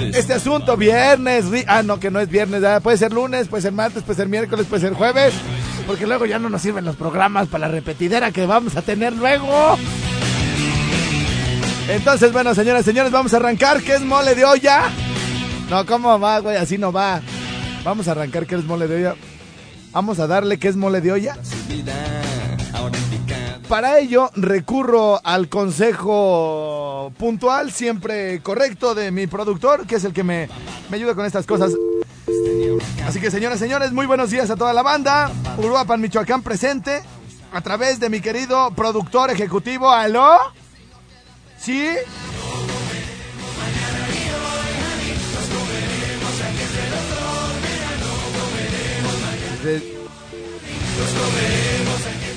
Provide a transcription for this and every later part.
este asunto viernes. Ah, no, que no es viernes. Puede ser lunes, puede ser martes, puede ser miércoles, puede ser jueves. Porque luego ya no nos sirven los programas para la repetidera que vamos a tener luego. Entonces, bueno, señoras, señores, vamos a arrancar. ¿Qué es mole de olla? No, ¿cómo va, güey? Así no va. Vamos a arrancar. ¿Qué es mole de olla? Vamos a darle qué es mole de olla. Para ello recurro al consejo puntual, siempre correcto de mi productor, que es el que me, me ayuda con estas cosas. Así que señoras señores, muy buenos días a toda la banda. Uruapan, Michoacán presente a través de mi querido productor ejecutivo. ¿Aló? ¿Sí?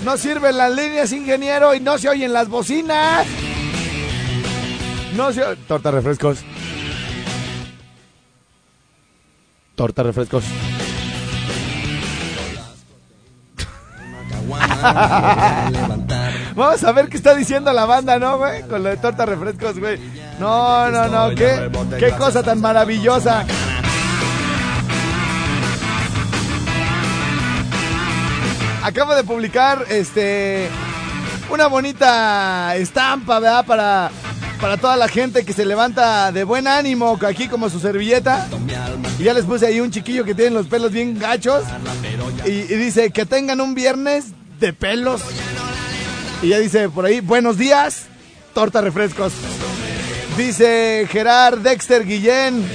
No sirven las líneas, ingeniero, y no se oyen las bocinas. No se oye... Torta refrescos. Torta refrescos. Vamos a ver qué está diciendo la banda, ¿no, güey? Con lo de torta refrescos, güey. No, no, no, qué, qué cosa tan maravillosa. Acabo de publicar este una bonita estampa, ¿verdad? Para, para toda la gente que se levanta de buen ánimo, aquí como su servilleta. Y ya les puse ahí un chiquillo que tiene los pelos bien gachos. Y, y dice que tengan un viernes de pelos. Y ya dice por ahí, buenos días, torta refrescos. Dice Gerard Dexter Guillén.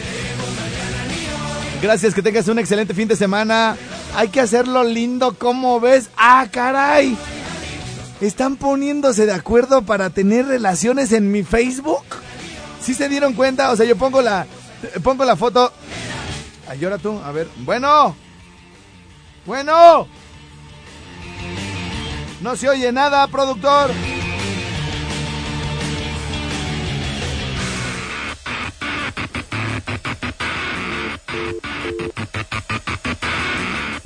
Gracias, que tengas un excelente fin de semana. Hay que hacerlo lindo, ¿cómo ves? ¡Ah, caray! ¿Están poniéndose de acuerdo para tener relaciones en mi Facebook? ¿Sí se dieron cuenta? O sea, yo pongo la, pongo la foto. Ay, ahora tú, a ver. Bueno. Bueno. No se oye nada, productor.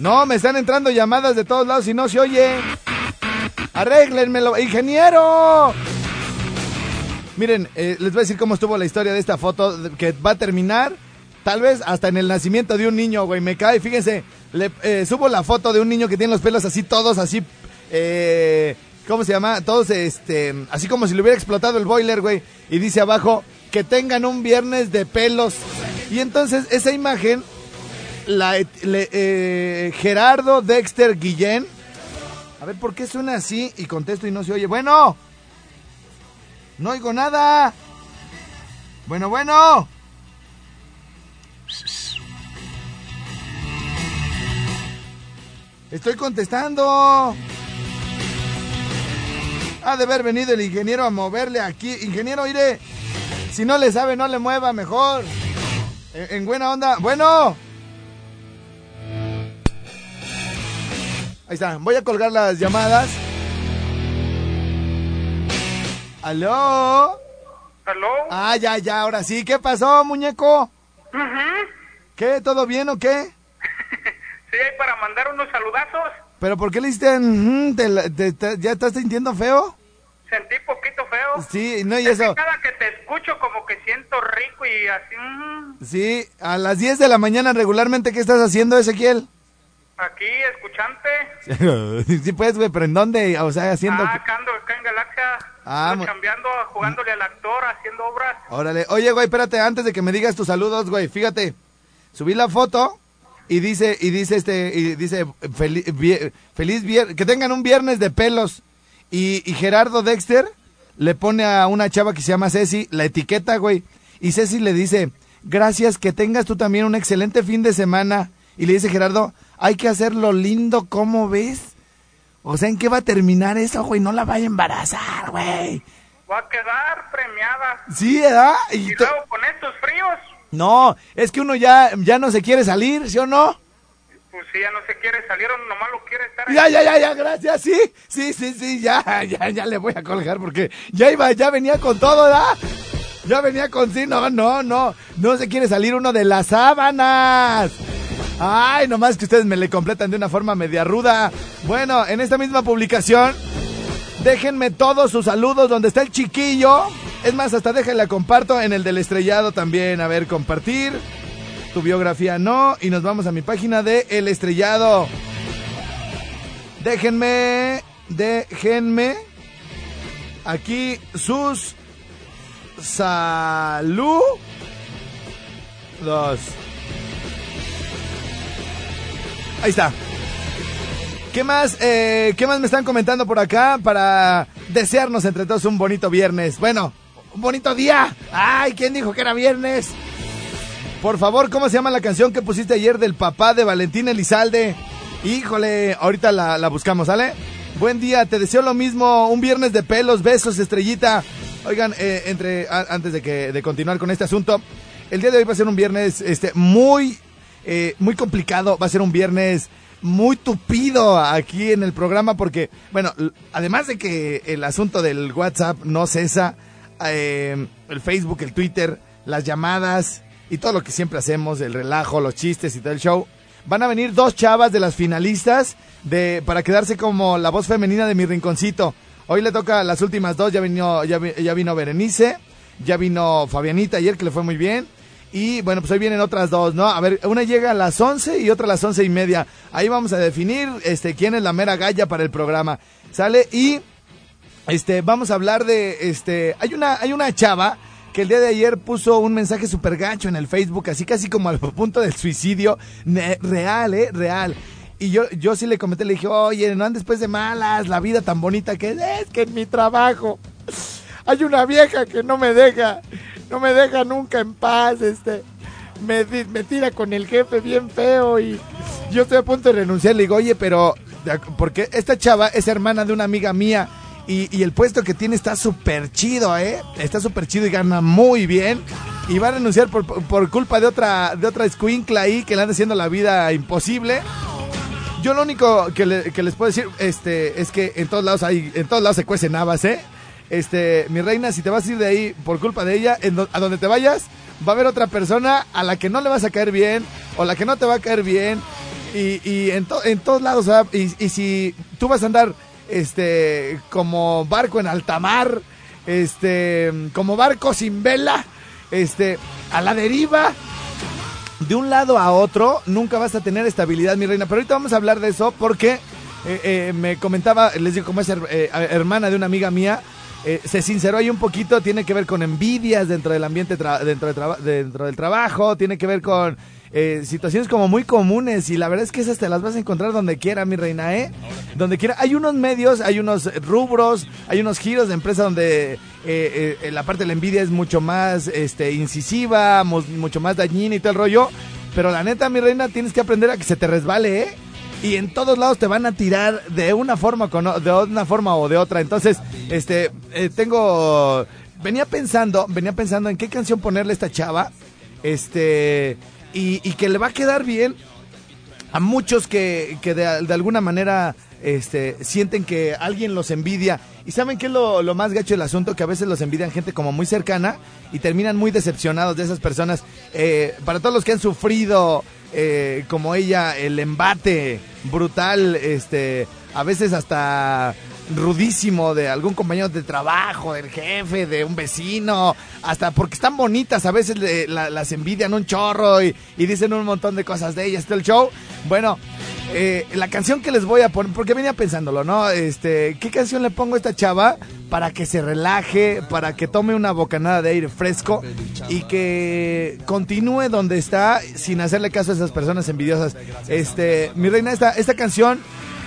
No, me están entrando llamadas de todos lados y no se oye. Arréglenmelo, ingeniero. Miren, eh, les voy a decir cómo estuvo la historia de esta foto que va a terminar tal vez hasta en el nacimiento de un niño, güey. Me cae, fíjense, le, eh, subo la foto de un niño que tiene los pelos así todos así eh, ¿cómo se llama? Todos este, así como si le hubiera explotado el boiler, güey, y dice abajo que tengan un viernes de pelos. Y entonces esa imagen la, eh, Gerardo Dexter Guillén. A ver, ¿por qué suena así? Y contesto y no se oye. Bueno. No oigo nada. Bueno, bueno. Estoy contestando. Ha de haber venido el ingeniero a moverle aquí. Ingeniero, iré. Si no le sabe, no le mueva mejor. En buena onda. Bueno. Ahí está, voy a colgar las llamadas. ¿Aló? ¿Aló? Ah, ya, ya, ahora sí. ¿Qué pasó, muñeco? ¿Qué? ¿Todo bien o qué? Sí, para mandar unos saludazos. ¿Pero por qué le hiciste... te te- te- ¿Ya estás sintiendo feo? Sentí poquito feo. Sí, no, y Es que eso... cada que te escucho como que siento rico y así... ujú, Sí, a las 10 de la mañana regularmente, ¿qué estás haciendo, Ezequiel? Aquí, escuchante. sí, pues, güey, pero ¿en dónde? O sea, haciendo... Ah, acá acá en Galaxia. Ah, cambiando, jugándole al actor, haciendo obras. Órale. Oye, güey, espérate, antes de que me digas tus saludos, güey, fíjate. Subí la foto y dice, y dice este, y dice, feliz, feliz viernes, que tengan un viernes de pelos. Y, y Gerardo Dexter le pone a una chava que se llama Ceci la etiqueta, güey. Y Ceci le dice, gracias, que tengas tú también un excelente fin de semana. Y le dice Gerardo, hay que hacerlo lindo, ¿cómo ves? O sea, ¿en qué va a terminar eso, güey? No la vaya a embarazar, güey. Va a quedar premiada. Sí, ¿verdad? Y Y luego con estos fríos, No, es que uno ya, ya no se quiere salir, ¿sí o no? Pues si ella no se quiere salir, nomás lo quiere estar ahí. Ya, ya, ya, ya, gracias, sí, sí, sí, sí, ya, ya, ya le voy a colgar porque ya iba, ya venía con todo, ¿verdad? Ya venía con sí, no, no, no, no se quiere salir uno de las sábanas. Ay, nomás que ustedes me le completan de una forma media ruda. Bueno, en esta misma publicación, déjenme todos sus saludos donde está el chiquillo. Es más, hasta déjenla comparto en el del estrellado también. A ver, compartir. Tu biografía no. Y nos vamos a mi página de El Estrellado. Déjenme, déjenme aquí sus saludos. Ahí está. ¿Qué más, eh, ¿Qué más me están comentando por acá para desearnos entre todos un bonito viernes? Bueno, un bonito día. Ay, ¿quién dijo que era viernes? Por favor, ¿cómo se llama la canción que pusiste ayer del papá de Valentín Elizalde? Híjole, ahorita la, la buscamos, ¿sale? Buen día, te deseo lo mismo, un viernes de pelos, besos, estrellita. Oigan, eh, entre antes de que de continuar con este asunto, el día de hoy va a ser un viernes este muy eh, muy complicado, va a ser un viernes muy tupido aquí en el programa porque, bueno, además de que el asunto del WhatsApp no cesa, eh, el Facebook, el Twitter, las llamadas y todo lo que siempre hacemos, el relajo, los chistes y todo el show, van a venir dos chavas de las finalistas de para quedarse como la voz femenina de mi rinconcito. Hoy le toca las últimas dos, ya vino, ya, ya vino Berenice, ya vino Fabianita ayer que le fue muy bien. Y bueno, pues hoy vienen otras dos, ¿no? A ver, una llega a las 11 y otra a las once y media. Ahí vamos a definir este, quién es la mera galla para el programa. ¿Sale? Y este, vamos a hablar de, este, hay una, hay una chava que el día de ayer puso un mensaje súper gacho en el Facebook, así casi como al punto del suicidio, real, eh, real. Y yo, yo sí le comenté, le dije, oye, no andes después de malas, la vida tan bonita que es, es que en mi trabajo hay una vieja que no me deja, no me deja nunca en paz, este, me, me tira con el jefe bien feo y yo estoy a punto de renunciar. Le digo, oye, pero, porque esta chava es hermana de una amiga mía y, y el puesto que tiene está súper chido, ¿eh? Está súper chido y gana muy bien. Y va a renunciar por, por culpa de otra, de otra escuincla ahí que le anda haciendo la vida imposible. Yo lo único que, le- que les puedo decir este, es que en todos lados hay, en todos lados se cuecen habas, ¿eh? Este, mi reina, si te vas a ir de ahí por culpa de ella, en do- a donde te vayas, va a haber otra persona a la que no le vas a caer bien, o la que no te va a caer bien, y, en, to- en todos lados, y, si tú vas a andar, este, como barco en alta mar, este, como barco sin vela, este, a la deriva, de un lado a otro nunca vas a tener estabilidad, mi reina. Pero ahorita vamos a hablar de eso porque eh, eh, me comentaba, les digo, como es eh, hermana de una amiga mía, eh, se sinceró ahí un poquito, tiene que ver con envidias dentro del ambiente, dentro, del trabajo, tiene que ver con eh, situaciones como muy comunes y la verdad es que esas te las vas a encontrar donde quiera, mi reina, ¿eh? Donde quiera. Hay unos medios, hay unos rubros, hay unos giros de empresa donde eh, eh, la parte de la envidia es mucho más este, incisiva, mu- mucho más dañina y todo el rollo. Pero la neta, mi reina, tienes que aprender a que se te resbale, ¿eh? Y en todos lados te van a tirar de una forma, con de una forma o de otra. Entonces, este, eh, tengo, venía pensando, venía pensando en qué canción ponerle a esta chava, este, y, y que le va a quedar bien a muchos que, que de, de alguna manera este, sienten que alguien los envidia. ¿Y saben qué es lo, lo más gacho del asunto? Que a veces los envidian gente como muy cercana y terminan muy decepcionados de esas personas. Eh, para todos los que han sufrido, eh, como ella, el embate brutal, este, a veces hasta rudísimo de algún compañero de trabajo, del jefe, de un vecino, hasta porque están bonitas, a veces las envidian un chorro y, dicen un montón de cosas de ellas, todo el show. Bueno, eh, la canción que les voy a poner, porque venía pensándolo, ¿no? Este, ¿qué canción le pongo a esta chava para que se relaje, para que tome una bocanada de aire fresco y que continúe donde está sin hacerle caso a esas personas envidiosas? Este, mi reina, esta canción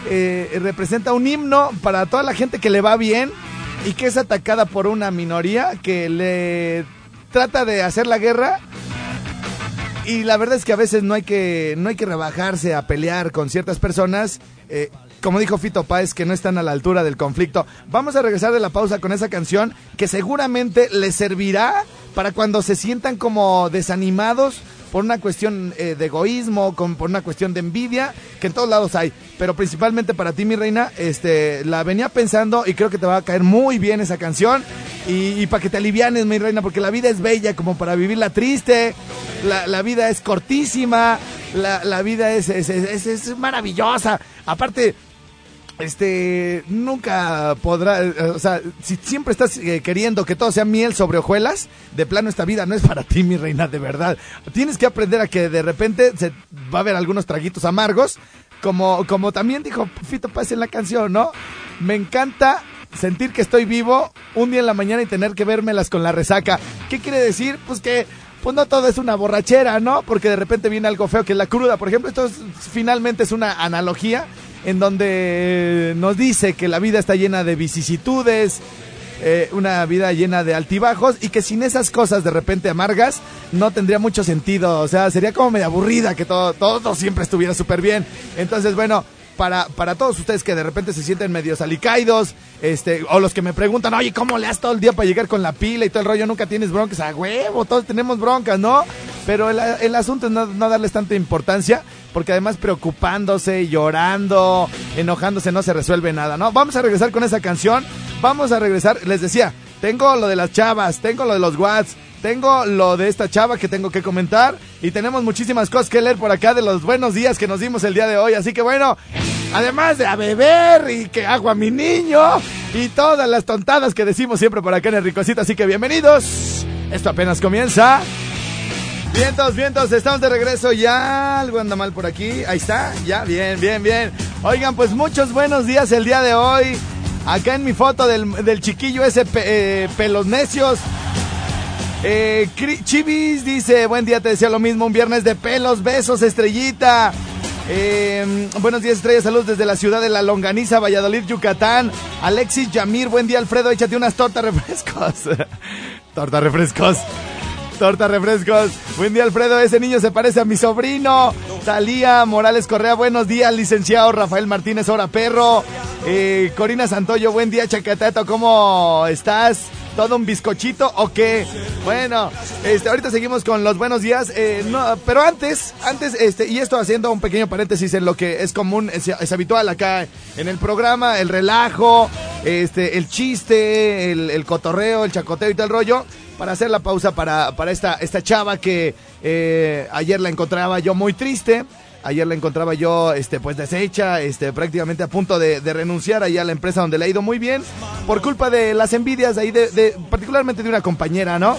eh, representa un himno para toda la gente que le va bien y que es atacada por una minoría que le trata de hacer la guerra. Y la verdad es que a veces no hay que no hay que rebajarse a pelear con ciertas personas. Eh, como dijo Fito Páez que no están a la altura del conflicto. Vamos a regresar de la pausa con esa canción que seguramente le servirá para cuando se sientan como desanimados por una cuestión eh, de egoísmo, con, por una cuestión de envidia, que en todos lados hay. Pero principalmente para ti, mi reina, este, la venía pensando y creo que te va a caer muy bien esa canción. Y, para que te alivianes, mi reina, porque la vida es bella como para vivirla triste. La, la vida es cortísima. La, la vida es, es, es, es maravillosa. Aparte, este nunca podrá, eh, o sea, si siempre estás eh, queriendo que todo sea miel sobre hojuelas, de plano esta vida no es para ti, mi reina, de verdad. Tienes que aprender a que de repente se va a haber algunos traguitos amargos, como, como también dijo Fito Paz en la canción, ¿no? Me encanta sentir que estoy vivo un día en la mañana y tener que vérmelas con la resaca. ¿Qué quiere decir? Pues que pues no todo es una borrachera, ¿no? Porque de repente viene algo feo que es la cruda. Por ejemplo, esto finalmente es una analogía en donde nos dice que la vida está llena de vicisitudes, eh, una vida llena de altibajos y que sin esas cosas de repente amargas no tendría mucho sentido. O sea, sería como medio aburrida que todo, todo siempre estuviera súper bien. Entonces, bueno, para, para todos ustedes que de repente se sienten medios alicaídos, este, o los que me preguntan, oye, ¿cómo le has todo el día para llegar con la pila y todo el rollo? Nunca tienes broncas, a huevo, todos tenemos broncas, ¿no? Pero el, el asunto es no, no, darles tanta importancia, porque además preocupándose, llorando, enojándose, no se resuelve nada, ¿no? Vamos a regresar con esa canción, vamos a regresar, les decía, tengo lo de las chavas, tengo lo de los Watts, tengo lo de esta chava que tengo que comentar y tenemos muchísimas cosas que leer por acá de los buenos días que nos dimos el día de hoy. Así que bueno, además de a beber y que hago a mi niño y todas las tontadas que decimos siempre por acá en el Ricocito. Así que bienvenidos. Esto apenas comienza. Vientos, vientos, estamos de regreso ya. Algo anda mal por aquí. Ahí está, ya, bien, bien, bien. Oigan, pues muchos buenos días el día de hoy. Acá en mi foto del, chiquillo ese eh, pelos necios. Eh, Chivis dice, buen día, te decía lo mismo, un viernes de pelos, besos, estrellita. Eh, buenos días, estrella, salud desde la ciudad de La Longaniza, Valladolid, Yucatán. Alexis Yamir, buen día, Alfredo, échate unas tortas refrescos. tortas refrescos. Torta refrescos. Buen día, Alfredo. Ese niño se parece a mi sobrino. Talía Morales Correa. Buenos días, licenciado Rafael Martínez, hora perro. Eh, Corina Santoyo. Buen día, Chacateto. ¿Cómo estás? ¿Todo un bizcochito o qué? Bueno, este, ahorita seguimos con los buenos días. Eh, pero antes, antes, este, y esto haciendo un pequeño paréntesis en lo que es común, es, es habitual acá en el programa, el relajo, este, el chiste, el, el cotorreo, el chacoteo y todo el rollo para hacer la pausa para, para esta, esta chava que eh, ayer la encontraba yo muy triste. Ayer la encontraba yo, este, pues deshecha, este, prácticamente a punto de, renunciar allá a la empresa donde le ha ido muy bien, por culpa de las envidias ahí de, de particularmente de una compañera, ¿no?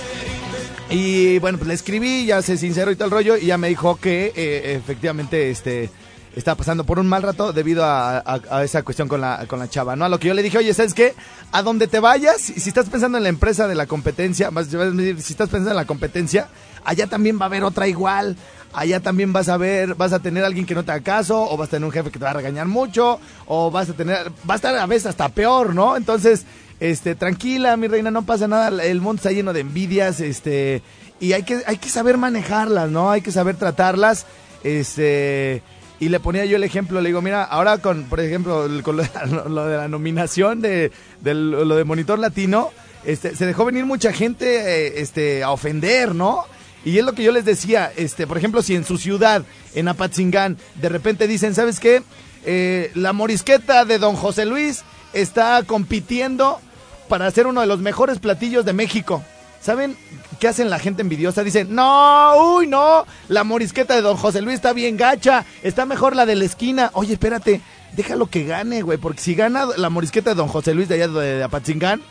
Y bueno, pues le escribí, ya sé sincero y todo el rollo, y ya me dijo que eh, efectivamente, este, está pasando por un mal rato debido a, a, esa cuestión con la, con la chava, ¿no? A lo que yo le dije, oye, ¿sabes qué? A donde te vayas, si estás pensando en la empresa de la competencia, vas, si estás pensando en la competencia, allá también va a haber otra igual. Allá también vas a ver, vas a tener alguien que no te haga caso, o vas a tener un jefe que te va a regañar mucho, o vas a tener, va a estar a veces hasta peor, ¿no? Entonces, este, tranquila, mi reina, no pasa nada, el mundo está lleno de envidias, este, y hay que, hay que saber manejarlas, ¿no? Hay que saber tratarlas, este, y le ponía yo el ejemplo, le digo, mira, ahora con, por ejemplo, con lo, de la, nominación de, lo de Monitor Latino, este, se dejó venir mucha gente eh, este, a ofender, ¿no? Y es lo que yo les decía, este, por ejemplo, si en su ciudad, en Apatzingán, de repente dicen, ¿sabes qué? Eh, la morisqueta de Don José Luis está compitiendo para ser uno de los mejores platillos de México. ¿Saben qué hacen la gente envidiosa? Dicen, no, uy, no, la morisqueta de don José Luis está bien gacha, está mejor la de la esquina. Oye, espérate, déjalo que gane, güey, porque si gana la morisqueta de don José Luis de allá de, Apatzingán,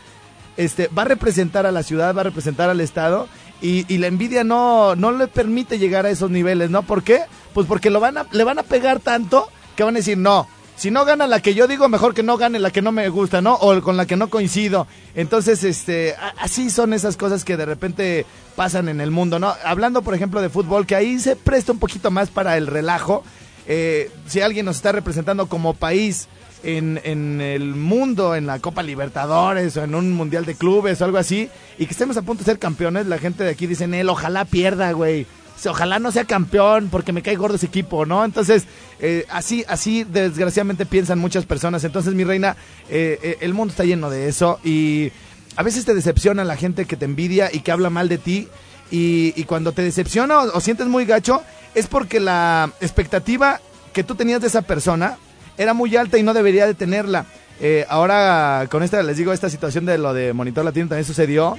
este, va a representar a la ciudad, va a representar al estado y, y, la envidia no, no le permite llegar a esos niveles, ¿no? ¿Por qué? Pues porque lo van a, le van a pegar tanto que van a decir, no, si no gana la que yo digo, mejor que no gane la que no me gusta, ¿no? O con la que no coincido. Entonces, este, así son esas cosas que de repente pasan en el mundo, ¿no? Hablando, por ejemplo, de fútbol, que ahí se presta un poquito más para el relajo. Eh, si alguien nos está representando como país en, en, el mundo, en la Copa Libertadores o en un Mundial de Clubes o algo así, y que estemos a punto de ser campeones, la gente de aquí dice, él, ojalá pierda, güey ojalá no sea campeón porque me cae gordo ese equipo, ¿no? Entonces, eh, así, así desgraciadamente piensan muchas personas. Entonces, mi reina, eh, eh, el mundo está lleno de eso y a veces te decepciona la gente que te envidia y que habla mal de ti. Y, cuando te decepciona o, o sientes muy gacho, es porque la expectativa que tú tenías de esa persona era muy alta y no debería de tenerla. Eh, ahora, con esta, les digo, esta situación de lo de Monitor Latino también sucedió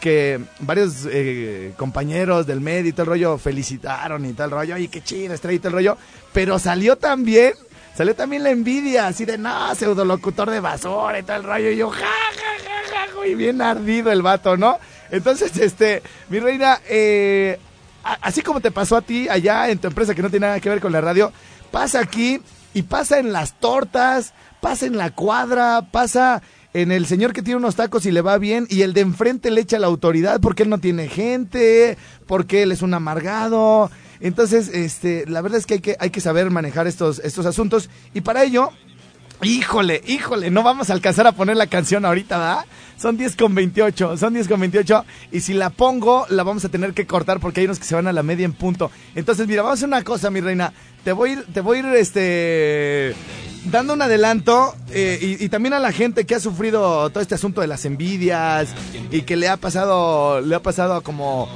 que varios eh, compañeros del medio y todo el rollo felicitaron y tal rollo, y qué chido, estrella y todo el rollo, pero salió también, salió también la envidia, así de, no, pseudo locutor de basura y el rollo, y yo, ja, ja, ja, ja, y bien ardido el vato, ¿no? Entonces, este, mi reina, eh, así como te pasó a ti allá en tu empresa que no tiene nada que ver con la radio, pasa aquí y pasa en las tortas, pasa en la cuadra, pasa en el señor que tiene unos tacos y le va bien y el de enfrente le echa la autoridad porque él no tiene gente, porque él es un amargado. Entonces, este, la verdad es que hay que, hay que saber manejar estos, estos asuntos y para ello Híjole, híjole, no vamos a alcanzar a poner la canción ahorita, ¿verdad? Son 10 con 28, son 10 con 28 y si la pongo la vamos a tener que cortar porque hay unos que se van a la media en punto. Entonces, mira, vamos a hacer una cosa, mi reina. Te voy a ir, te voy ir, este, dando un adelanto eh, y, y también a la gente que ha sufrido todo este asunto de las envidias y que le ha pasado, le ha pasado como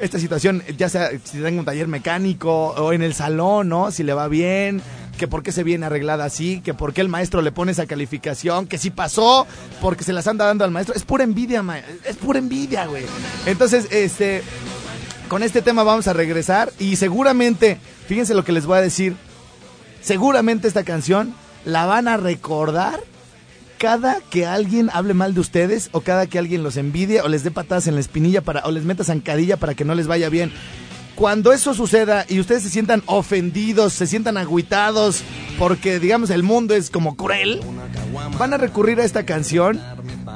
esta situación, ya sea si tengo un taller mecánico o en el salón, ¿no? Si le va bien, que por qué se viene arreglada así, que por qué el maestro le pone esa calificación, que si pasó, porque se las anda dando al maestro. Es pura envidia, ma es pura envidia, güey. Entonces, este, con este tema vamos a regresar y seguramente, fíjense lo que les voy a decir, seguramente esta canción la van a recordar cada que alguien hable mal de ustedes o cada que alguien los envidie o les dé patadas en la espinilla para o les meta zancadilla para que no les vaya bien. Cuando eso suceda y ustedes se sientan ofendidos, se sientan agüitados porque digamos el mundo es como cruel, van a recurrir a esta canción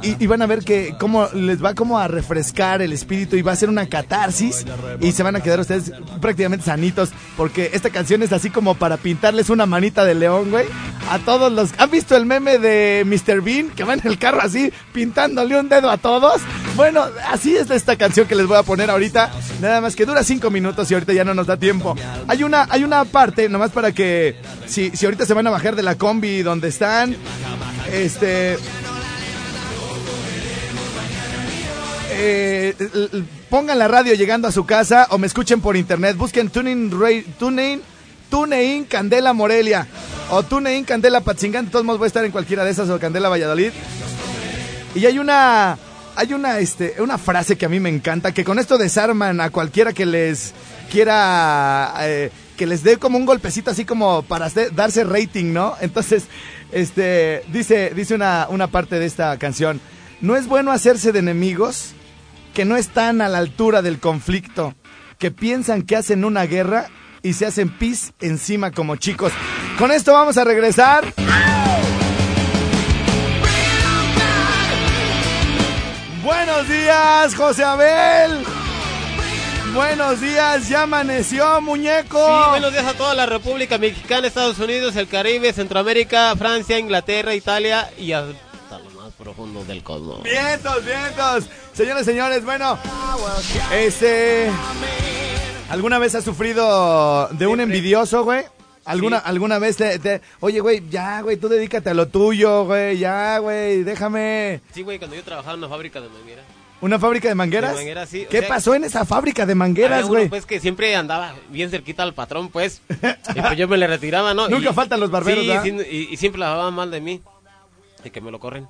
y, van a ver que cómo les va como a refrescar el espíritu y va a ser una catarsis y se van a quedar ustedes prácticamente sanitos porque esta canción es así como para pintarles una manita de león, güey. A todos los... ¿Han visto el meme de Mr. Bean que va en el carro así pintándole un dedo a todos? Bueno, así es esta canción que les voy a poner ahorita. Nada más que dura cinco minutos y ahorita ya no nos da tiempo. Hay una, hay una parte, nomás para que si, si ahorita se van a bajar de la combi donde están, este... eh, pongan la radio llegando a su casa o me escuchen por internet. Busquen TuneIn, TuneIn, TuneIn Candela Morelia o TuneIn Candela Patzingán. De todos modos voy a estar en cualquiera de esas o Candela Valladolid. Y hay una, hay una, este, una frase que a mí me encanta, que con esto desarman a cualquiera que les quiera, eh, que les dé como un golpecito así como para darse rating, ¿no? Entonces, este, dice, dice una, una parte de esta canción, no es bueno hacerse de enemigos que no están a la altura del conflicto, que piensan que hacen una guerra y se hacen pis encima como chicos. Con esto vamos a regresar. Buenos días, José Abel. Buenos días, ya amaneció, muñeco. Sí, buenos días a toda la República Mexicana, Estados Unidos, el Caribe, Centroamérica, Francia, Inglaterra, Italia y lo más profundo del cosmos. Vientos, vientos. Señores, señores, bueno. Este. ¿Alguna vez has sufrido de un envidioso, güey? ¿Alguna, Sí. ¿Alguna vez te, te- Oye, güey, ya, güey, tú dedícate a lo tuyo, güey, ya, güey, déjame. Sí, güey, cuando yo trabajaba en una fábrica de manguera. ¿Una fábrica de mangueras? De mangueras, sí, o ¿Qué sea- pasó en esa fábrica de mangueras, güey? pues que siempre andaba bien cerquita al patrón, pues. y pues yo me le retiraba, ¿no? Nunca Y- faltan los barberos, Sí, ¿verdad? sí, y, y siempre la hablaban mal de mí. Y que me lo corren.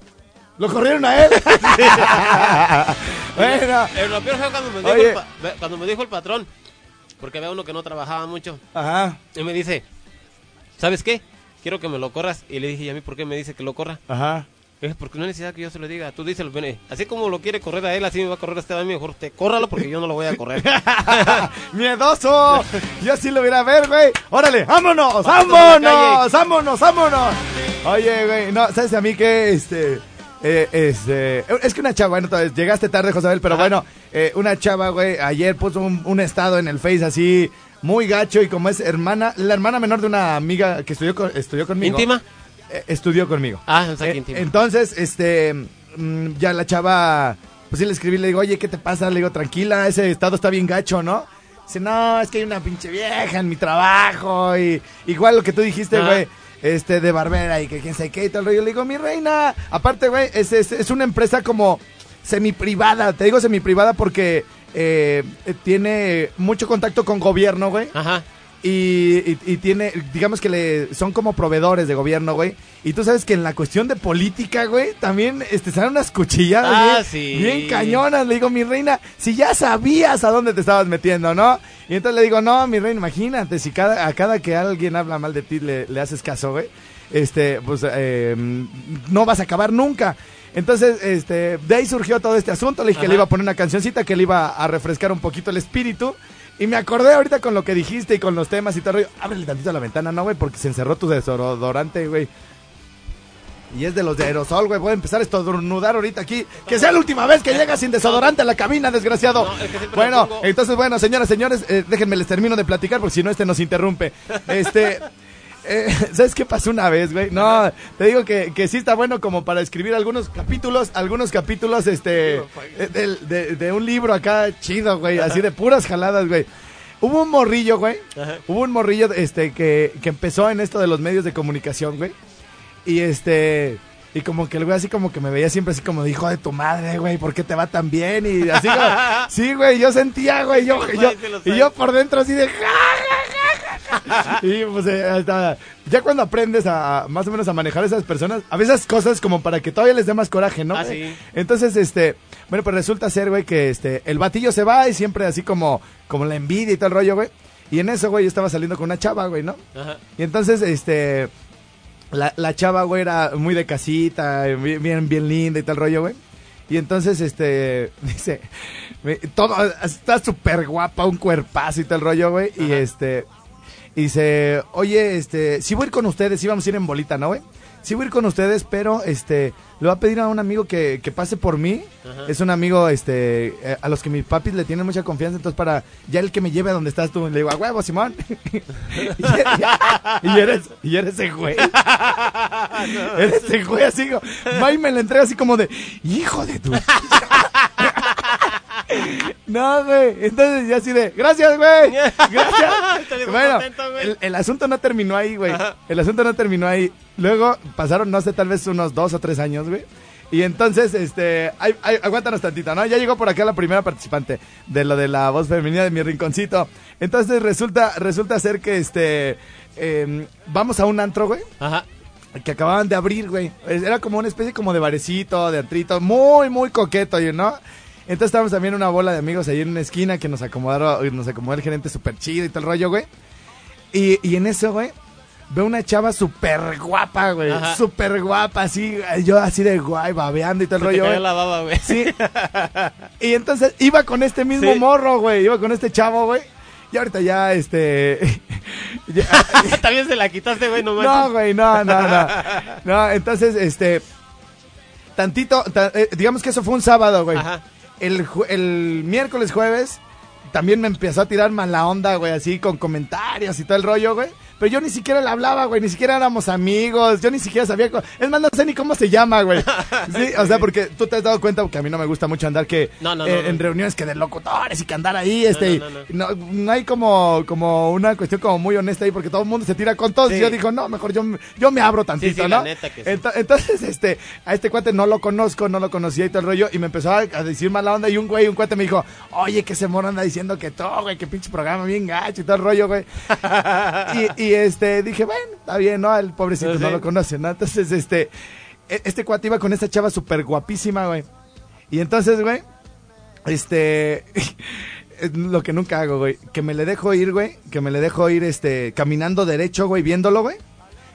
¿Lo corrieron a él? bueno, Pero lo peor fue cuando me, dijo el, cuando me dijo el patrón. Porque había uno que no trabajaba mucho. ajá, Y me dice, ¿sabes qué? Quiero que me lo corras. Y le dije, ¿y a mí por qué me dice que lo corra? ajá. Es porque no hay necesidad que yo se lo diga. Tú díselo, ven. Así como lo quiere correr a él, así me va a correr a este a mí. Mejor te córralo porque yo no lo voy a correr. ¡Miedoso! Yo sí lo hubiera a ver, güey. ¡Órale! ¡Vámonos! ¡Vámonos! ¡Vámonos! ¡Vámonos! Oye, güey, no, ¿sabes a mí que este. Eh, este, es que una chava, bueno, llegaste tarde, Josabel, pero Ajá. bueno, eh, una chava, güey, ayer puso un, un estado en el Face así, muy gacho, y como es hermana, la hermana menor de una amiga que estudió, con- estudió conmigo. ¿Íntima? Eh, estudió conmigo. Ah, o sea, que Eh, íntima. entonces, este, mm, ya la chava, pues sí le escribí, le digo, oye, ¿qué te pasa? Le digo, tranquila, ese estado está bien gacho, ¿no? Dice, no, es que hay una pinche vieja en mi trabajo y igual lo que tú dijiste, Ah. Este, de barbera y que quién sabe qué y el rollo. Le digo, mi reina, aparte, güey, es, es, una empresa como semi-privada. Te digo semi-privada porque eh, tiene mucho contacto con gobierno, güey. Ajá. Y, y- y tiene, digamos que le son como proveedores de gobierno, güey. Y tú sabes que en la cuestión de política, güey, también este, salen unas cuchilladas Ah, bien, sí. bien cañonas. Le digo, mi reina, si ya sabías a dónde te estabas metiendo, ¿no? Y entonces le digo, no, mi reina, imagínate, si cada, a cada que alguien habla mal de ti le, le haces caso, güey, este, pues eh, no vas a acabar nunca. Entonces, este, de ahí surgió todo este asunto. Le dije que le iba a poner una cancioncita que le iba a refrescar un poquito el espíritu. Y me acordé ahorita con lo que dijiste y con los temas y todo el rollo. Ábrele tantito la ventana, ¿no, güey? Porque se encerró tu desodorante, güey. Y es de los de aerosol, güey. Voy a empezar a estornudar ahorita aquí. Que sea la última vez que llega sin desodorante a la cabina, desgraciado. No, es que siempre bueno, entonces, bueno, señoras, señores, eh, déjenme les termino de platicar porque si no, este nos interrumpe. Este. Eh, ¿Sabes qué pasó una vez, güey? No, te digo que, que sí está bueno como para escribir algunos capítulos, algunos capítulos, este, de, de un libro acá chido, güey, así de puras jaladas, güey. Hubo un morrillo, güey. Ajá. Hubo un morrillo, este, que, que empezó en esto de los medios de comunicación, güey. Y este, y como que el güey así como que me veía siempre así como de hijo de tu madre, güey, ¿por qué te va tan bien? Y así como, sí, güey, yo sentía, güey, yo, yo, y yo por dentro así de ja, ja, ja. Y pues eh, hasta, ya cuando aprendes a, más o menos a manejar a esas personas, a veces cosas como para que todavía les dé más coraje, ¿no? Ah, sí. Entonces, este, bueno, pues resulta ser, güey, que este, el batillo se va y siempre así como, como la envidia y todo el rollo, güey. Y en eso, güey, yo estaba saliendo con una chava, güey, ¿no? Ajá. Y entonces, este, la, la chava, güey, era muy de casita, bien, bien, bien linda y tal rollo, güey. Y entonces, este, dice, todo, está súper guapa, un cuerpazo y tal rollo, güey. Y este, y dice, oye, este, sí voy a ir con ustedes, sí vamos a ir en bolita, ¿no, güey? Sí voy a ir con ustedes, pero, este, le voy a pedir a un amigo que, que pase por mí. Ajá. Es un amigo, este, eh, a los que mis papis le tienen mucha confianza, entonces para, ya el que me lleve a donde estás tú, le digo, a huevo, Simón. y, y eres, y eres ese güey. Eres ese güey así, va y me la entrega así como de, hijo de tu... No, güey. Entonces ya así de, gracias, güey. Gracias. Bueno, contento, güey. el, el asunto no terminó ahí, güey. Ajá. El asunto no terminó ahí. Luego pasaron, no sé, tal vez unos dos o tres años, güey. Y entonces, este, ay, ay, aguántanos tantito, ¿no? Ya llegó por acá la primera participante de lo de la voz femenina de mi rinconcito. Entonces resulta, resulta ser que, este, em, vamos a un antro, güey Ajá. que acababan de abrir, güey. Era como una especie como de barecito, de antrito, muy, muy coqueto, ¿no? Entonces estábamos también una bola de amigos ahí en una esquina que nos acomodaron, nos acomodó el gerente súper chido y todo el rollo, güey. Y, y en eso, güey, veo una chava súper guapa, güey. Súper guapa, así, yo así de guay, babeando y todo el rollo, güey. la baba, güey. Sí. y entonces iba con este mismo Sí. morro, güey. Iba con este chavo, güey. Y ahorita ya, este... ya- También se la quitaste, güey, no no, manches. güey, no, no, no. No, entonces, este. Tantito, ta- eh, digamos que eso fue un sábado, güey. Ajá. El, el miércoles, jueves, también me empezó a tirar mala onda, güey, así con comentarios y todo el rollo, güey. Pero yo ni siquiera le hablaba, güey, ni siquiera éramos amigos, yo ni siquiera sabía. Es más, no sé ni cómo se llama, güey. Sí, o sea, porque tú te has dado cuenta que a mí no me gusta mucho andar que No, no, eh, no, en reuniones que de locutores y que andar ahí, este. no, hay como, como una cuestión como muy honesta ahí porque todo el mundo se tira con todos. Sí. Y yo digo, no, mejor yo, yo me abro tantito, sí, ¿no? la neta que sí. Ento- entonces, este, a este cuate no lo conozco, no lo conocía y todo el rollo. Y me empezó a, a decir mala onda. Y un güey, un cuate me dijo, oye, que ese mono anda diciendo que todo, güey, que pinche programa bien gacho y todo el rollo, güey. y, y, este, dije, bueno, está bien, ¿no? El pobrecito Sí. no lo conoce, ¿no? Entonces, este, e- este cuate iba con esta chava súper guapísima, güey. Y entonces, güey, este, es lo que nunca hago, güey, que me le dejo ir, güey, que me le dejo ir, este, caminando derecho, güey, viéndolo, güey.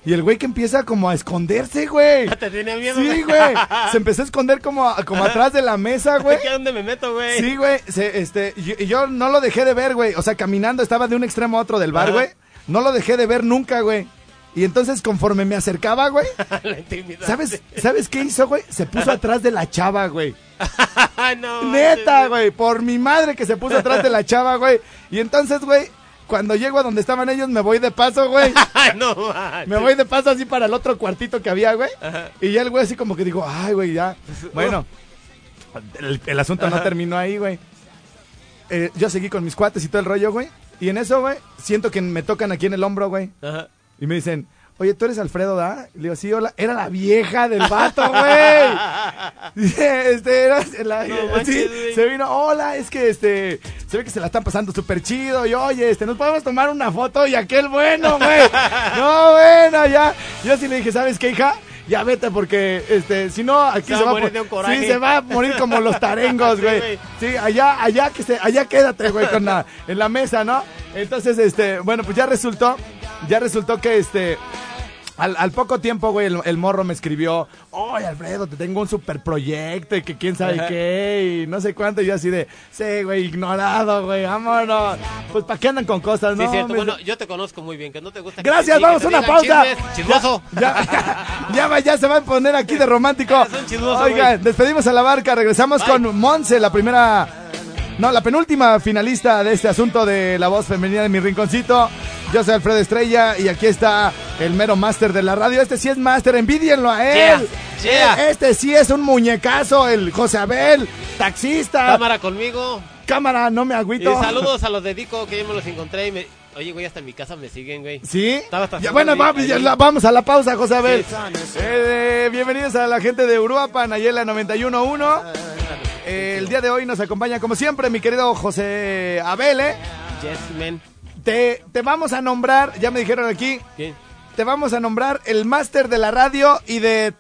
Y el güey que empieza como a esconderse, güey. Te tenía miedo, Sí, güey. Se empezó a esconder como, como atrás de la mesa, güey. ¿Aquí a dónde me meto, güey? Sí, güey. Se- Este, y y yo no lo dejé de ver, güey. O sea, caminando estaba de un extremo a otro del bar, Ajá. güey. No lo dejé de ver nunca, güey. Y entonces, conforme me acercaba, güey, la intimidad. ¿sabes, ¿sabes qué hizo, güey? Se puso atrás de la chava, güey. No. Neta, güey. Por mi madre que se puso atrás de la chava, güey. Y entonces, güey, cuando llego a donde estaban ellos, me voy de paso, güey. No, manches. Me voy de paso así para el otro cuartito que había, güey. Ajá. Y ya el güey así como que digo, ay, güey, ya. Bueno, el, el asunto no terminó ahí, güey. Eh, yo seguí con mis cuates y todo el rollo, güey. Y en eso, güey, siento que me tocan aquí en el hombro, güey. Ajá. Y me dicen, oye, ¿tú eres Alfredo, da? Le digo, sí, hola. Era la vieja del vato, güey. Este, era la- No manches, sí, güey. se vino, hola, es que este, se ve que se la están pasando súper chido. Y oye, este, nos podemos tomar una foto y aquel bueno, güey. No, bueno, ya. Yo sí le dije, ¿sabes qué, hija? Ya vete porque, este, si no, aquí Se se, va a morir po- de un coraje. Sí, se va a morir como los tarengos, güey. Sí, allá, allá que se, allá quédate, güey, con la, en la mesa, ¿no? Entonces, este, bueno, pues ya resultó, ya resultó que este. Al, al poco tiempo, güey, el, el morro me escribió, oye, Alfredo, te tengo un super proyecto y que quién sabe qué, y no sé cuánto, y yo así de, sí, güey, ignorado, güey, vámonos. Pues, ¿para qué andan con cosas, Sí, no? cierto. Me- Bueno, yo te conozco muy bien, que no te gusta. Gracias, vamos a una pausa. chismes. Chismoso. Ya, ya, va- ya se va a poner aquí de romántico. Oigan, despedimos a la barca, regresamos Bye. con Monse, la primera, no, la penúltima finalista de este asunto de la voz femenina de mi rinconcito. Yo soy Alfredo Estrella y aquí está el mero máster de la radio. Este sí es máster, envidienlo a él. Yeah, yeah. Este sí es un muñecazo, el José Abel, taxista. Cámara conmigo. Cámara, no me Y agüito. saludos a los de Dico que yo me los encontré y me... Oye, güey, hasta en mi casa me siguen, güey. ¿Sí? Estaba hasta Ya, bueno, vamos, ya la- vamos a la pausa, José Abel. Sí. Eh, bienvenidos a la gente de Uruapan, Ayela 91.1. Eh, el día de hoy nos acompaña, como siempre, mi querido José Abel. ¿eh? Yes, man. Te, te vamos a nombrar, ya me dijeron aquí, ¿Qué? te vamos a nombrar el máster de la radio y de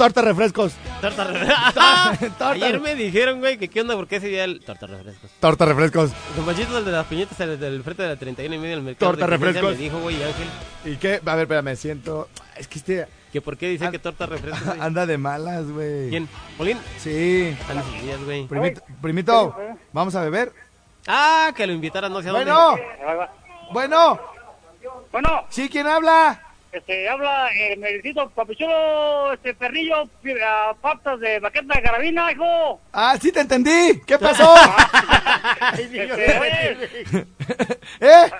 torta refrescos. Torta refrescos. Torta. Ayer me dijeron, güey, que qué onda, porque ese día el torta refrescos. Torta refrescos. Los machitos el de las piñetas, el del frente de la 31 y medio del mercado. Torta de refrescos. Me dijo, güey, Ángel, ¿Y qué? A ver, espérame, siento... Es que este que por qué dicen Ah. que torta refrescos, güey. anda de malas, güey. ¿Quién? ¿Polín? Sí. Días, güey. Primito, primito, ¿vamos a beber? Ah, que lo invitaran, no sé a dónde. Bueno, bueno, Bueno, ¿sí quién habla? Este, habla el medicito papichulo, este perrillo, pi- ah, patas de baqueta de carabina, hijo. Ah, sí te entendí. ¿Qué pasó? Este, ¿Eh?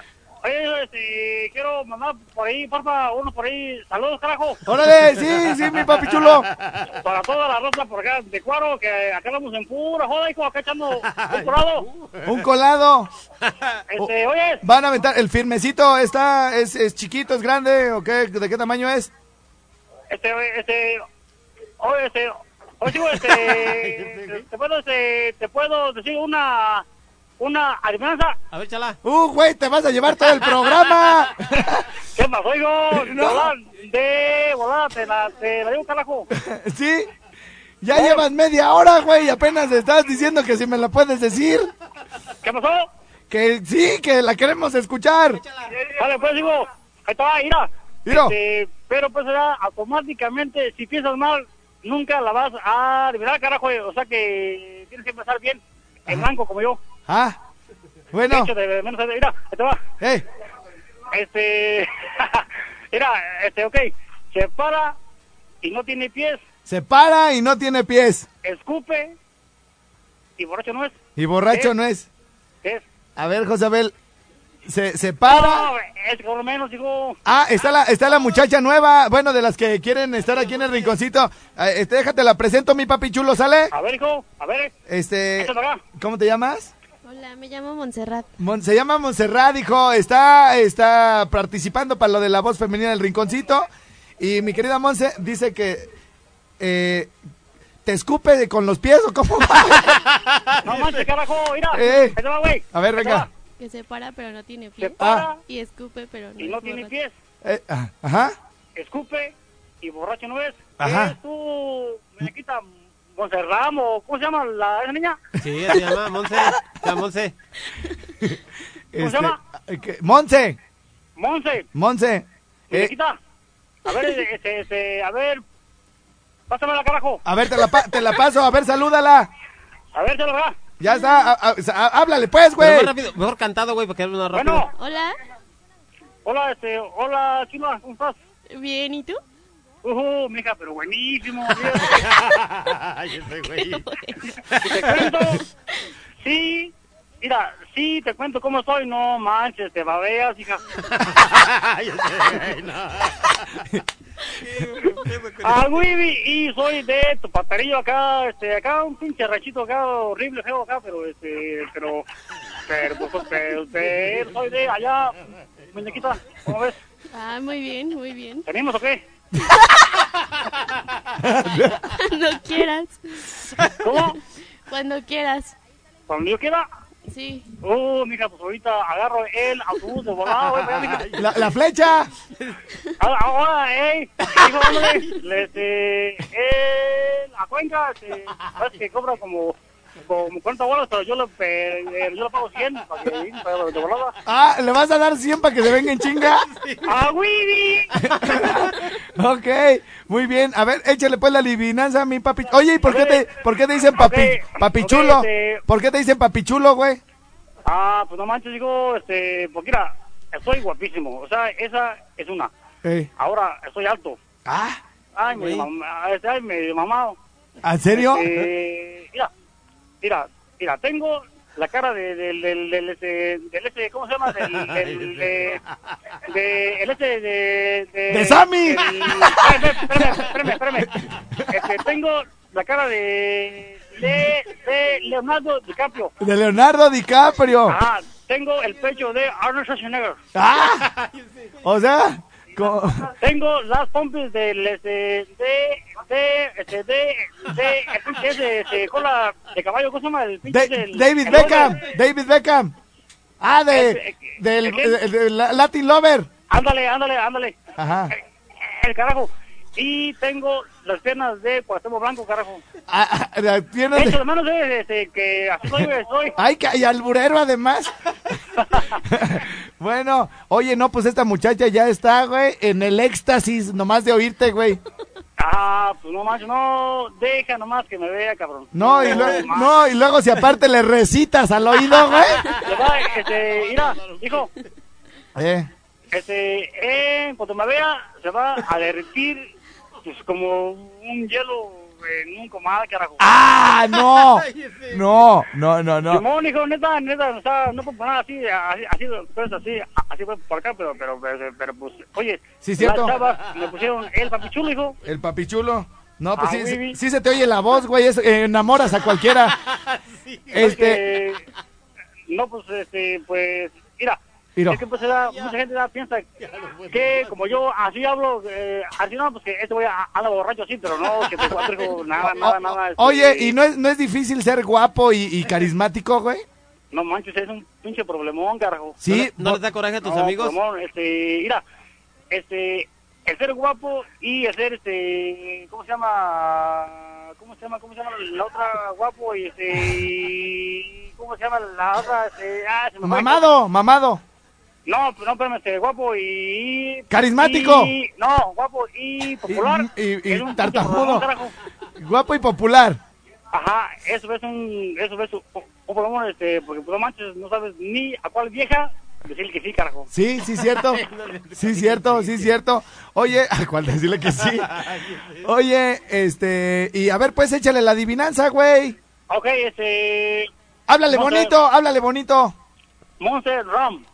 Oye, este, quiero mandar por ahí, porfa, uno por ahí, saludos, carajo. Órale, sí, sí, mi papi chulo. Para toda la raza por acá de cuaro, que acá vamos en pura joda, hijo, acá echando un colado. Un colado. Este, oye, Van a aventar. ¿El firmecito está, es, es chiquito, es grande o qué? ¿De qué tamaño es? este, este, oye, este, oye, este, te puedo, este, te puedo decir una, una adivinanza. A ver, chala. Uh, güey, te vas a llevar todo el programa. ¿Qué pasó, hijo? No. De volada, te la, te la digo, carajo. ¿Sí? Ya llevas media hora, güey, y apenas estás diciendo que si me la puedes decir. ¿Qué pasó? Que sí, que la queremos escuchar. Vale, pues digo, ahí está, mira. Mira. Este, pero pues ya automáticamente, si piensas mal, nunca la vas a adivinar, carajo. O sea que tienes que empezar bien, en blanco como yo. Ah, bueno. De menos, mira, ahí te va. Hey, Este, mira, este, ok, se para y no tiene pies, se para y no tiene pies. escupe y borracho no es. Y borracho no es. ¿Qué es? A ver, Josabel, se, se para. No, es por lo menos, digo, Ah, está la, está la muchacha nueva, bueno, de las que quieren estar aquí en el rinconcito. Eh, Este, déjate la presento, mi papi chulo, ¿sale? a ver, hijo, a ver, Este, échate. ¿cómo te llamas? Hola, me llamo Montserrat. Mon- se llama Montserrat, hijo, está, está participando para lo de la voz femenina del rinconcito. Y mi querida Monse dice que eh, te escupe con los pies o cómo va? No manches, carajo, mira, Eh. ahí va, güey. A ver, venga. va. Que se para pero no tiene Se pie. para Y escupe pero no y no tiene borracho. pies, Eh, ah, ajá. escupe y borracho no es. Ajá. ¿Es tu muñequita Monserrat o cómo se llama la esa niña? Sí, se llama Monse. Se llama Monse. ¿Cómo se llama? eh, Monse, Monse, Monse. Eh. A ver, este, este, a ver, pásamela, carajo. a ver, te la, pa- te la paso, a ver, salúdala. A ver, se lo va. Ya está, a- a- a- háblale pues, güey. más rápido, mejor cantado, güey, porque habla más rápido. Bueno, Hola, hola, este, hola, chula, ¿cómo estás? bien, ¿y tú? Uh, mija, pero buenísimo. mira. te cuento, sí, mira, sí, te cuento cómo estoy, no manches, te babeas, hija. Ah, Wibi, y soy de tu paterillo acá, este, acá un pinche rachito acá, horrible, feo acá, pero, este, pero, pero, pues, pero, pero soy de allá, muñequita, ¿cómo ves? Ah, muy bien, muy bien. ¿Tenemos o qué? Cuando quieras. ¿Cómo? Cuando quieras. Cuando yo quiera. Sí. Oh, mija, pues ahorita agarro el autobús de güey, mija. La, la flecha. Ahora, ey, digo, hombre, le- este, él, a Cuenca, este, sabes que cobra como, como 40 bolas, pero yo le, pe- yo le pago 100, para que, para de volada. Ah, ¿le vas a dar 100 para que se venga en chinga? ¡Ah, Willy! Ok, muy bien. A ver, échale pues la adivinanza a mi papi. Oye, ¿y por qué te, por qué te dicen papi, Ok, papichulo? este- ¿Por qué te dicen papichulo, güey? Ah, pues no manches, digo, este, porque mira, estoy guapísimo, o sea, esa es una. Eh, Ahora, estoy alto. Ah, Ay, mi mamá, este, ay, mi mamá. ¿en serio? Eh, mira, mira, mira, tengo la cara de, del, del, del, este, del este, ¿cómo se llama? Del, del, de, de, el este, de... De, ¡De Sammy! espérame, espérame, espérame, espérame. Este, tengo la cara de, de, de Leonardo DiCaprio. De Leonardo DiCaprio. Ajá, tengo el pecho de Arnold Schwarzenegger. Ah, o sea, Tengo las pompis del, este, de, de, este, de, de, el pinche ese, este, cola de caballo, ¿cómo se llama? El pinche Da- ese, el- David el Beckham, otro. David Beckham. Ah, de, Ese, del, ¿de quién? de- de la- Latin Lover. Ándale, ándale, ándale. Ajá. El carajo. Y tengo las piernas de Cuauhtémoc Blanco, carajo. Ah, ah, la pierna De hecho, de- las manos de, este, que así soy, soy. Ay, que hay alburero además. bueno, oye, no, pues esta muchacha ya está, güey, en el éxtasis, nomás de oírte, güey. Ah, pues no manches, no, deja nomás que me vea, cabrón. No, y luego, no, y luego si aparte le recitas al oído, güey. Este, mira, hijo, Eh, este, eh, cuando me vea, se va a derretir, pues, como un hielo en un comal, carajo. ah, no. No, no, no, no. Simón, hijo, neta, neta, o sea, no puedo poner así, así, así, pues, así, así fue por acá, pero, pero, pero, pero, pues, oye, Sí, cierto. las chavas me pusieron el papichulo, hijo. El papichulo. No, pues Ah, sí, sí, sí se te oye la voz, güey, es- eh, enamoras a cualquiera. Este, Porque, no, pues, este, pues, mira. Es que pues da- mucha gente da, piensa que como yo así hablo, eh, así no, pues que este voy a anda borracho así, pero no, que te cuatro, nada, nada, nada. este, oye, ¿y no es, no es difícil ser guapo y, y carismático, güey? No manches, es un pinche problemón, carajo. Sí, ¿No les da coraje a tus No, amigos? Ramón, este, mira, este, el ser guapo y el ser, este, ¿cómo se llama? ¿Cómo se llama? ¿Cómo se llama la otra guapo y este, ¿cómo se llama la otra? Este, ah, se me mamado, mamado. No, no, espérame, este, guapo y... Carismático. y- no, guapo y popular. Y- y- y tartamudo. Guapo y popular. Ajo, eso es un, eso es un, un problema, este, porque pues, no manches, no sabes ni a cuál vieja decirle que sí, carajo. Sí, sí, cierto. Sí, cierto, sí, cierto. Oye, ¿a cuál decirle que sí? Oye, este, y a ver, pues échale la adivinanza, güey. Ok, este, Háblale bonito, háblale bonito. Monse Ram.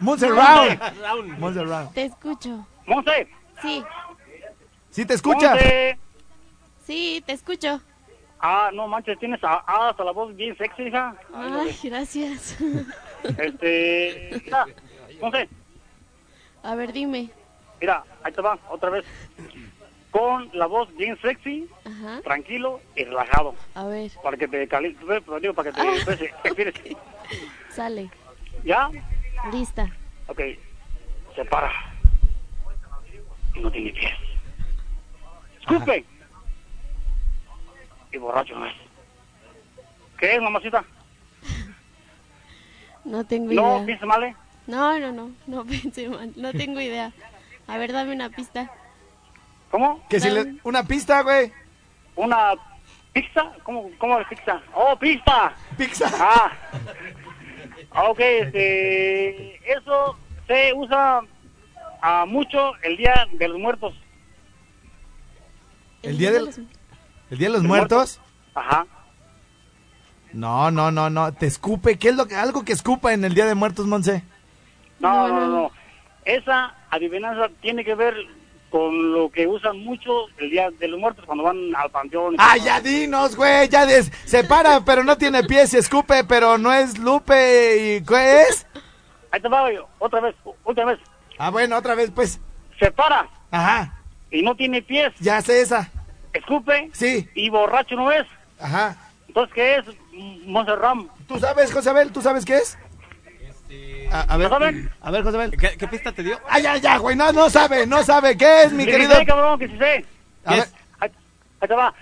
Monse Round. Monse Round. Te escucho. Monse. Sí, ¿Sí te escucha? Monse. sí, te escucho. Ah, no manches, tienes a- a- hasta la voz bien sexy, hija. Ay, gracias. Este, mira, Monse, A ver, dime. mira, ahí te va, otra vez. Con la voz bien sexy, Ajá. tranquilo y relajado. A ver, Para que te calientes, digo, para que Ah. te pues, expires. sale. ¿Ya? Lista. Ok, se para. Y no tiene pies. Escupe. Y borracho no es. ¿Qué es, mamacita? No tengo No, idea. piensa mal, ¿eh? No, no, no. No pensé mal. No tengo idea. A ver, dame una pista. ¿Cómo? Que si le, una pista, güey. ¿Una pizza? ¿Cómo, cómo es pizza? ¡Oh, pista! Pizza. Ah. Ah, Ok, este, eso se usa ah, mucho el Día de los Muertos. El día del- los- ¿El día de los muertos? Ajá. No, no, no, no. Te escupe. ¿Qué es lo que, algo que escupa en el día de muertos, Monse? No, no, no. no. Esa adivinanza tiene que ver con lo que usan mucho el Día de los Muertos cuando van al panteón. y Ah, ya dinos, güey. Ya des, se para, pero no tiene pies. Se escupe, pero no es Lupe. ¿Y qué es? Ahí te va, güey, otra vez, otra vez. Ah, bueno, otra vez, pues. se para Ajá. y no tiene pies, Ya sé esa. escupe Sí. y borracho no es. Ajá. Entonces, ¿qué es? Monserram. ¿Tú sabes, Josabel? ¿Tú sabes qué es? A, a ver. A ver, Josabel. ¿Qué, qué pista te dio? Ah, ya, ya, güey. No, no sabe, no sabe. ¿Qué es, mi Que sí querido? sé, cabrón, que sí sé. A ¿Qué ver. Ahí, ahí te va.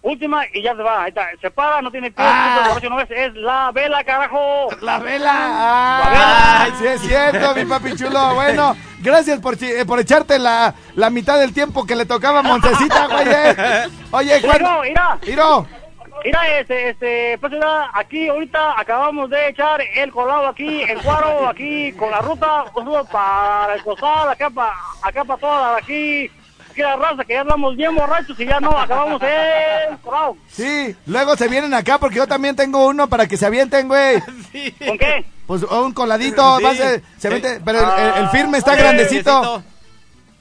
Última y ya se va. Ahí está. Se para, no tiene pies, Ah. no es. Es la vela, carajo. La vela. Ah, La vela. Sí, es cierto, mi papi chulo. Bueno, gracias por, chi- eh, por echarte la, la mitad del tiempo que le tocaba a Montecita, güey. eh. Oye, Mira, ¿cuándo? mira, Miro. Mira, este, este, pues mira, aquí ahorita acabamos de echar el colado aquí, el cuaro aquí con la ruta, un saludo para el costal, acá para, acá para toda aquí, aquí la raza que ya andamos bien borrachos y ya no acabamos el colado. Sí, luego se vienen acá porque yo también tengo uno para que se avienten, güey. ¿Con qué? Pues un coladito, Sí. va a ser- se Sí. vente, pero el, el- el firme está Ah, grandecito.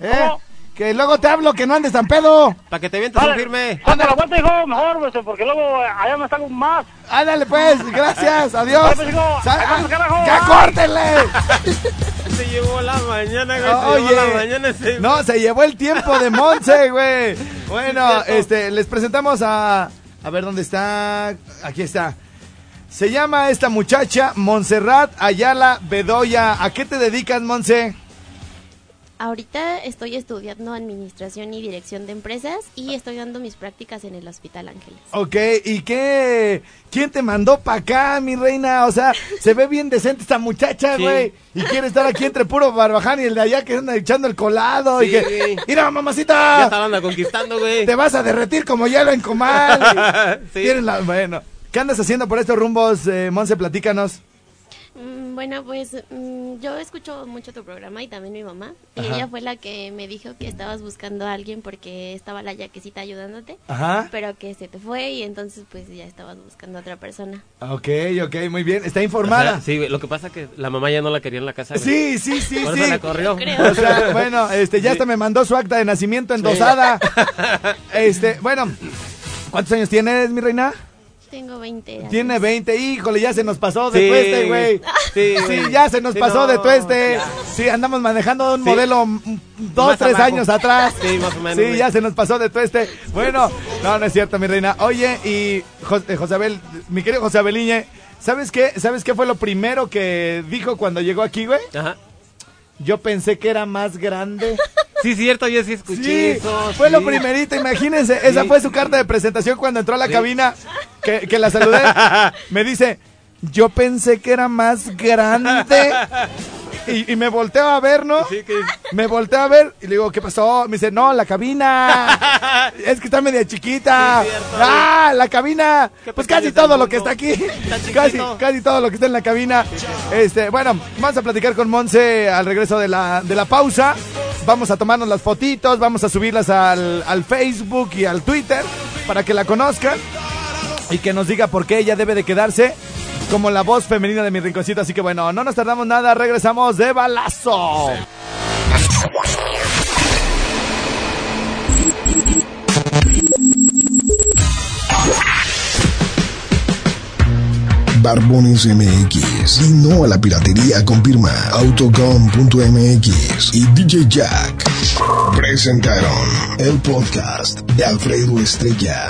¿eh? ¿Cómo? Que luego te hablo que no andes tan pedo. Para que te vientes un firme. Cuando la vuelta, hijo, mejor, pues, porque luego allá me salgo más. Ándale pues, gracias, adiós. Pues, hijo, carajo. ¡Ya córtenle! Se llevó la mañana, güey. Se Oye, llevó la mañana. ese- no, se llevó el tiempo de Monse, güey. Bueno, este, les presentamos a, a ver dónde está, aquí está. Se llama esta muchacha Montserrat Ayala Bedoya. ¿A qué te dedicas, Monse? Ahorita estoy estudiando administración y dirección de empresas y estoy dando mis prácticas en el Hospital Ángeles. Ok, ¿y qué? ¿Quién te mandó para acá, mi reina? O sea, se ve bien decente esta muchacha, Sí. güey. Y quiere estar aquí entre puro barbaján y el de allá que anda echando el colado. y Sí, que, güey. mira, Ya mamacita, está anda conquistando, güey. te vas a derretir como hielo en comal. Sí. Tienes la- Bueno, ¿qué andas haciendo por estos rumbos, eh, Monse? Platícanos. Mm, Bueno, pues mm, yo escucho mucho tu programa y también mi mamá. Y Ajá. ella fue la que me dijo que estabas buscando a alguien porque estaba la yaquecita ayudándote. Ajá. Pero que se te fue y entonces pues ya estabas buscando a otra persona. Ok, ok, muy bien. Está informada. Sí. Lo que pasa es que la mamá ya no la quería en la casa, güey. Sí, sí, sí, Por sí. eso la corrió. Creo. O sea, bueno, este, ya hasta me mandó su acta de nacimiento endosada. Este, bueno, ¿cuántos años tienes, mi reina? Tengo 20 años. Tiene 20, híjole, ya se nos pasó de Sí, tueste, güey. Sí, ya se nos Sí, pasó no, de tueste. ya. Sí, andamos manejando un Sí. modelo dos, Más tres abajo. años atrás. Sí, más o menos, Sí, güey. ya se nos pasó de tueste. Bueno, no, no es cierto, mi reina. Oye, y Jo- eh, Josabel, mi querido Josabeliñe, ¿sabes qué? ¿Sabes qué fue lo primero que dijo cuando llegó aquí, güey? Ajá. Yo pensé que era más grande. Sí, cierto, yo sí escuché Sí, eso. fue lo primerito, imagínense. Esa Sí. fue su carta de presentación cuando entró a la Sí. cabina, que, que la saludé. Me dice, yo pensé que era más grande. Y, y me volteo a ver, ¿no? Sí, que... Me volteo a ver y le digo, ¿qué pasó? Me dice, no, la cabina. es que está media chiquita. Sí, cierto. ah, la cabina. Pues casi todo lo que está aquí. casi, casi todo lo que está en la cabina. Este, bueno, vamos a platicar con Monse al regreso de la, de la pausa. Vamos a tomarnos las fotitos, vamos a subirlas al, al Facebook y al Twitter para que la conozcan y que nos diga por qué ella debe de quedarse como la voz femenina de mi rinconcito. Así que bueno, no nos tardamos nada, regresamos de balazo. Barbones MX. Y no a la piratería con firma autocom.mx y DJ Jack. Presentaron el podcast de Alfredo Estrella.